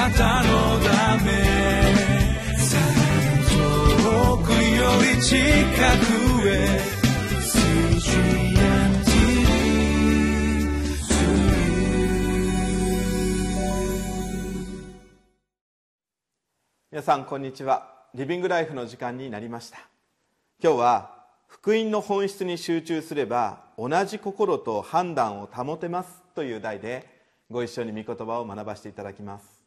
なたのため。遠くより近くへ。皆さんこんにちは。リビングライフの時間になりました。今日は福音の本質に集中すれば同じ心と判断を保てますという題でご一緒に御言葉を学ばせていただきます。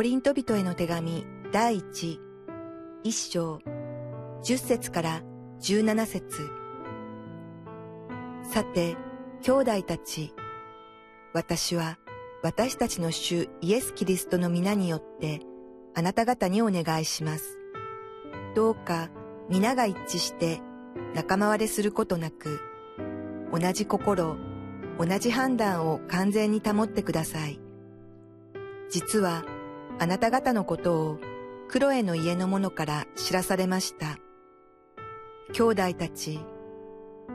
コリント人への手紙第一一章十節から十七節さて兄弟たち私は私たちの主イエス・キリストの皆によってあなた方にお願いします。どうか皆が一致して仲間割れすることなく、同じ心、同じ判断を完全に保ってください。実はあなた方のことをクロエの家の者から知らされました。兄弟たち、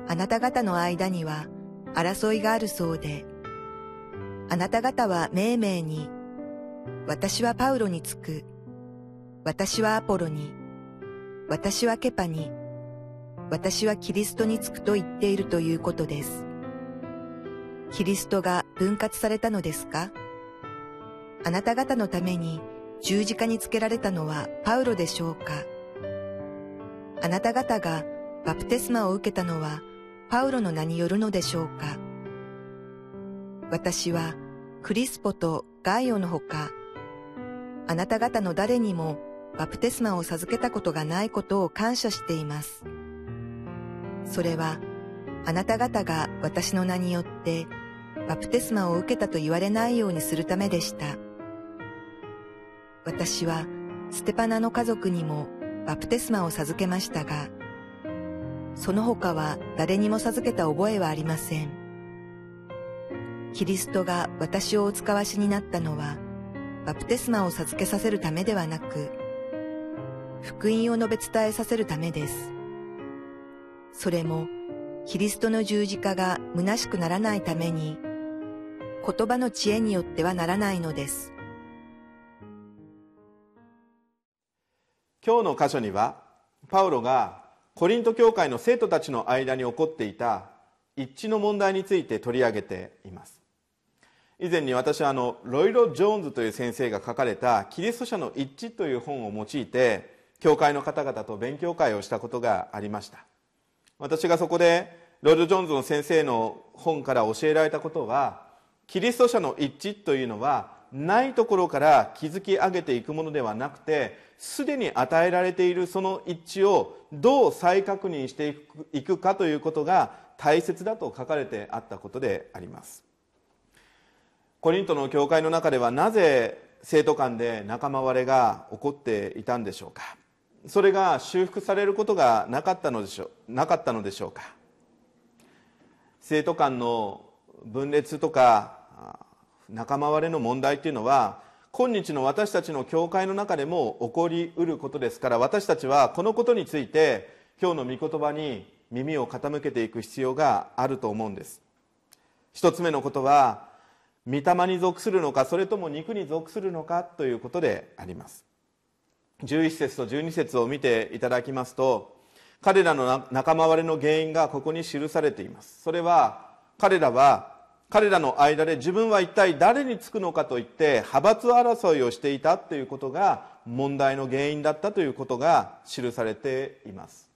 あなた方の間には争いがあるそうで、あなた方は命名に、私はパウロにつく、私はアポロに、私はケパに、私はキリストにつくと言っているということです。キリストが分割されたのですか？あなた方のために十字架につけられたのはパウロでしょうか？あなた方がバプテスマを受けたのはパウロの名によるのでしょうか？私はクリスポとガイオのほか、あなた方の誰にもバプテスマを授けたことがないことを感謝しています。それは、あなた方が私の名によってバプテスマを受けたと言われないようにするためでした。私はステパナの家族にもバプテスマを授けましたが、その他は誰にも授けた覚えはありません。キリストが私をお使わしになったのは、バプテスマを授けさせるためではなく、福音を述べ伝えさせるためです。それも、キリストの十字架が虚しくならないために、言葉の知恵によってはならないのです。今日の箇所には、パウロがコリント教会の生徒たちの間に起こっていた一致の問題について取り上げています。以前に私はあのロイロ・ジョーンズという先生が書かれた「キリスト者の一致」という本を用いて教会の方々と勉強会をしたことがありました。私がそこでロイロ・ジョーンズの先生の本から教えられたことはキリスト者の一致というのはないところから築き上げていくものではなくてすでに与えられているその一致をどう再確認していくかということが大切だと書かれてあったことであります。コリントの教会の中ではなぜ生徒間で仲間割れが起こっていたんでしょうか。それが修復されることがなかったのでしょうなかったのでしょうか。生徒間の分裂とか仲間割れの問題っていうのは今日の私たちの教会の中でも起こりうることですから私たちはこのことについて今日の御言葉に耳を傾けていく必要があると思うんです。一つ目のことは御霊に属するのかそれとも肉に属するのかということであります。11節と12節を見ていただきますと彼らの仲間割れの原因がここに記されています。それは彼らは彼らの間で自分は一体誰につくのかといって派閥争いをしていたということが問題の原因だったということが記されています。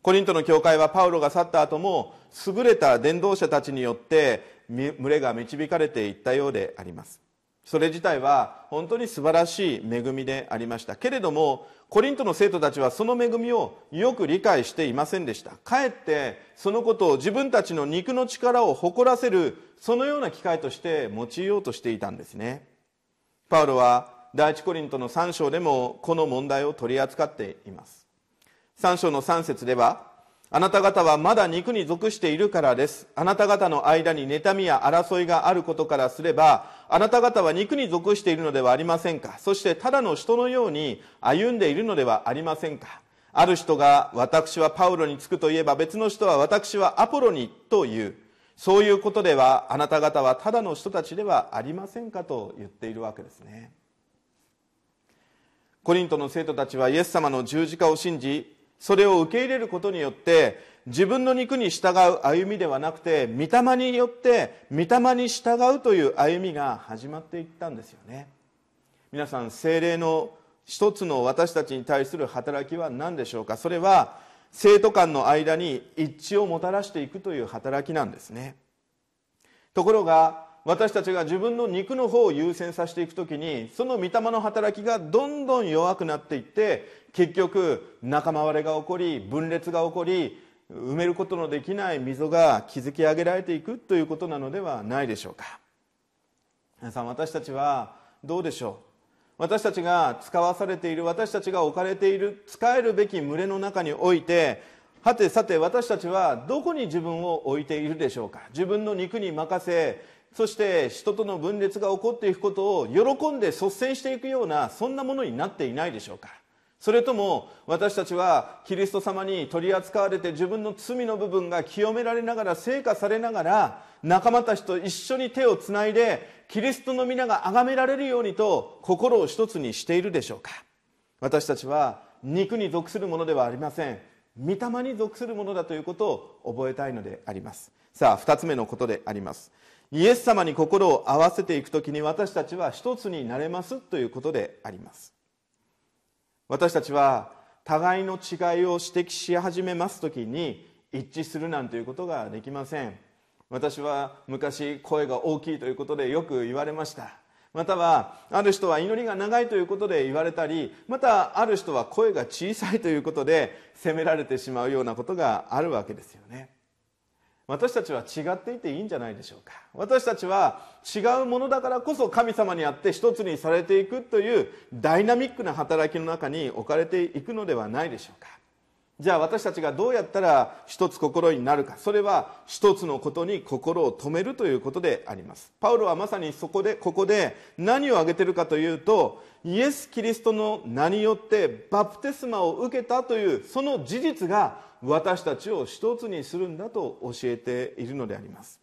コリントの教会はパウロが去った後も優れた伝道者たちによって群れが導かれていったようであります。それ自体は本当に素晴らしい恵みでありました。けれどもコリントの生徒たちはその恵みをよく理解していませんでした。かえってそのことを自分たちの肉の力を誇らせるそのような機会として用いようとしていたんですね。パウロは第一コリントの3章でもこの問題を取り扱っています。3章の3節ではあなた方はまだ肉に属しているからです。あなた方の間に妬みや争いがあることからすれば、あなた方は肉に属しているのではありませんか？そしてただの人のように歩んでいるのではありませんか？ある人が私はパウロにつくといえば別の人は私はアポロにというそういうことではあなた方はただの人たちではありませんかと言っているわけですねコリントの生徒たちはイエス様の十字架を信じそれを受け入れることによって自分の肉に従う歩みではなくて御霊によって御霊に従うという歩みが始まっていったんですよね。皆さん精霊の一つの私たちに対する働きは何でしょうか？それは生徒間の間に一致をもたらしていくという働きなんですね。ところが私たちが自分の肉の方を優先させていくときにその御霊の働きがどんどん弱くなっていって結局仲間割れが起こり分裂が起こり埋めることのできない溝が築き上げられていくということなのではないでしょうか。皆さん私たちはどうでしょう？私たちが使わされている私たちが置かれている使えるべき群れの中においてはてさて私たちはどこに自分を置いているでしょうか？自分の肉に任せそして人との分裂が起こっていくことを喜んで率先していくようなそんなものになっていないでしょうか。それとも私たちはキリスト様に取り扱われて自分の罪の部分が清められながら成果されながら仲間たちと一緒に手をつないでキリストの皆が崇められるようにと心を一つにしているでしょうか。私たちは肉に属するものではありません。御霊に属するものだということを覚えたいのであります。さあ2つ目のことであります。イエス様に心を合わせていく時に私たちは一つになれますということであります。私たちは互いの違いを指摘し始めます時に一致するなんていうことができません。私は昔声が大きいということでよく言われました。またはある人は祈りが長いということで言われたりまたある人は声が小さいということで責められてしまうようなことがあるわけですよね。私たちは違っていていいんじゃないでしょうか。私たちは違うものだからこそ神様にあって一つにされていくというダイナミックな働きの中に置かれていくのではないでしょうか。じゃあ私たちがどうやったら一つ心になるか。それは一つのことに心を止めるということであります。パウロはまさにそこでここで何を挙げてるかというとイエス・キリストの名によってバプテスマを受けたというその事実が私たちを一つにするんだと教えているのであります。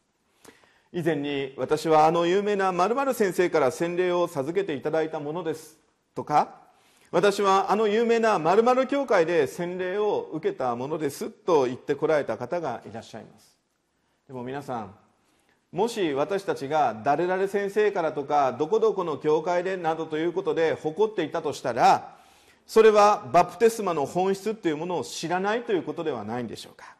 以前に私はあの有名な〇〇先生から洗礼を授けていただいたものですとか私はあの有名な〇〇教会で洗礼を受けたものですと言ってこられた方がいらっしゃいます。でも皆さんもし私たちが誰々先生からとかどこどこの教会でなどということで誇っていたとしたらそれはバプテスマの本質というものを知らないということではないんでしょうか。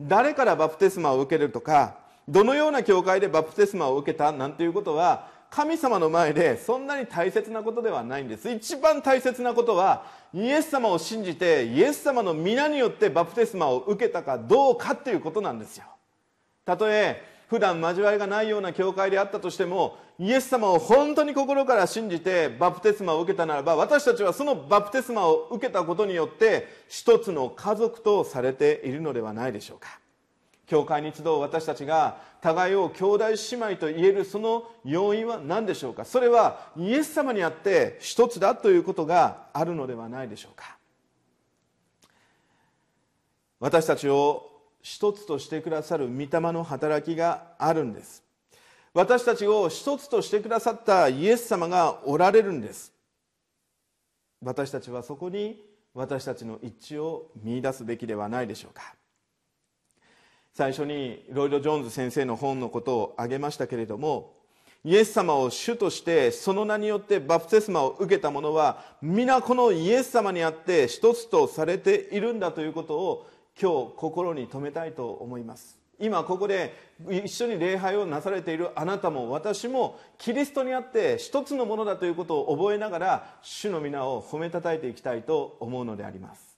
誰からバプテスマを受けるとかどのような教会でバプテスマを受けたなんていうことは神様の前でそんなに大切なことではないんです。一番大切なことはイエス様を信じてイエス様の皆によってバプテスマを受けたかどうかっていうことなんですよ。たとえ普段交わりがないような教会であったとしてもイエス様を本当に心から信じてバプテスマを受けたならば私たちはそのバプテスマを受けたことによって一つの家族とされているのではないでしょうか。教会に集う私たちが互いを兄弟姉妹と言えるその要因は何でしょうか？それはイエス様にあって一つだということがあるのではないでしょうか？私たちを一つとしてくださる御霊の働きがあるんです。私たちを一つとしてくださったイエス様がおられるんです。私たちはそこに私たちの一致を見いだすべきではないでしょうか？最初にロイド・ジョーンズ先生の本のことを挙げましたけれどもイエス様を主としてその名によってバプテスマを受けた者は皆このイエス様にあって一つとされているんだということを今日心に留めたいと思います。今ここで一緒に礼拝をなされているあなたも私もキリストにあって一つのものだということを覚えながら主の皆を褒めたたえていきたいと思うのであります。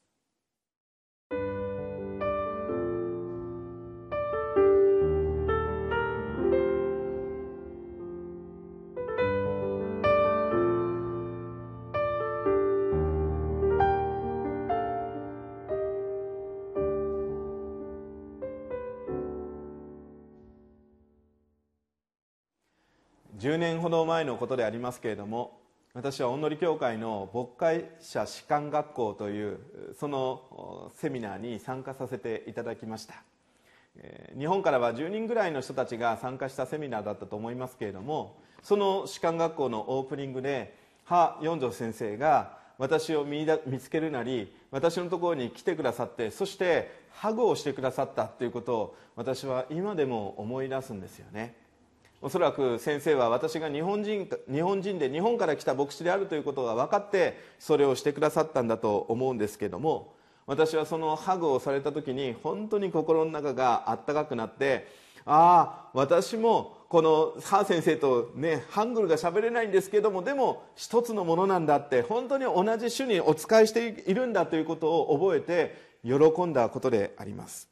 10年ほど前のことでありますけれども私はおんのり教会の牧会者士官学校というそのセミナーに参加させていただきました。日本からは10人ぐらいの人たちが参加したセミナーだったと思いますけれどもその士官学校のオープニングでハ・ヨンジョ先生が私を見つけるなり私のところに来てくださってそしてハグをしてくださったということを私は今でも思い出すんですよね。おそらく先生は私が日本人日本人で日本から来た牧師であるということが分かってそれをしてくださったんだと思うんですけども私はそのハグをされた時に本当に心の中があったかくなってああ私もこのハー先生とねハングルが喋れないんですけどもでも一つのものなんだって本当に同じ種にお仕えしているんだということを覚えて喜んだことであります。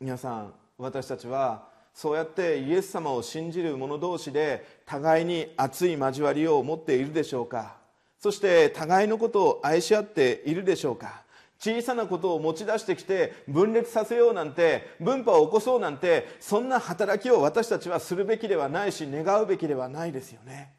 皆さん私たちはそうやってイエス様を信じる者同士で互いに熱い交わりを持っているでしょうか。そして互いのことを愛し合っているでしょうか。小さなことを持ち出してきて分裂させようなんて分派を起こそうなんてそんな働きを私たちはするべきではないし願うべきではないですよね。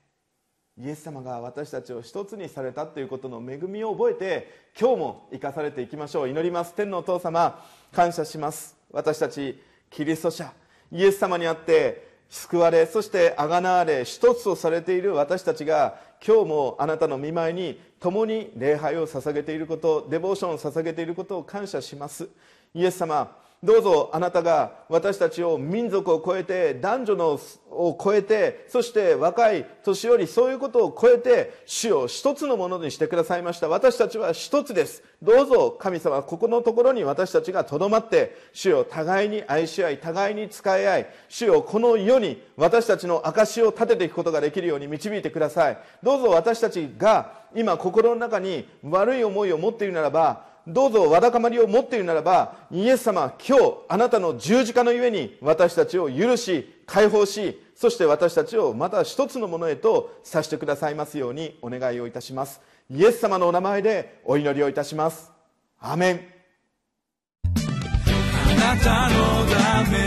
イエス様が私たちを一つにされたということの恵みを覚えて今日も生かされていきましょう。祈ります。天のお父様感謝します。私たちキリスト者イエス様にあって救われそしてあがなわれ一つとされている私たちが今日もあなたの見舞いに共に礼拝を捧げていることデボーションを捧げていることを感謝します。イエス様どうぞあなたが私たちを民族を超えて男女のを超えてそして若い年寄りそういうことを超えて主を一つのものにしてくださいました。私たちは一つです。どうぞ神様ここのところに私たちがとどまって主を互いに愛し合い互いに使い合い主をこの世に私たちの証を立てていくことができるように導いてください。どうぞ私たちが今心の中に悪い思いを持っているならばどうぞわだかまりを持っているならばイエス様今日あなたの十字架のゆえに私たちを許し解放しそして私たちをまた一つのものへとさしてくださいますようにお願いをいたします。イエス様のお名前でお祈りをいたします。アメン。あなたのため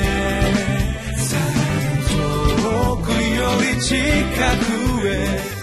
遠くより近くへ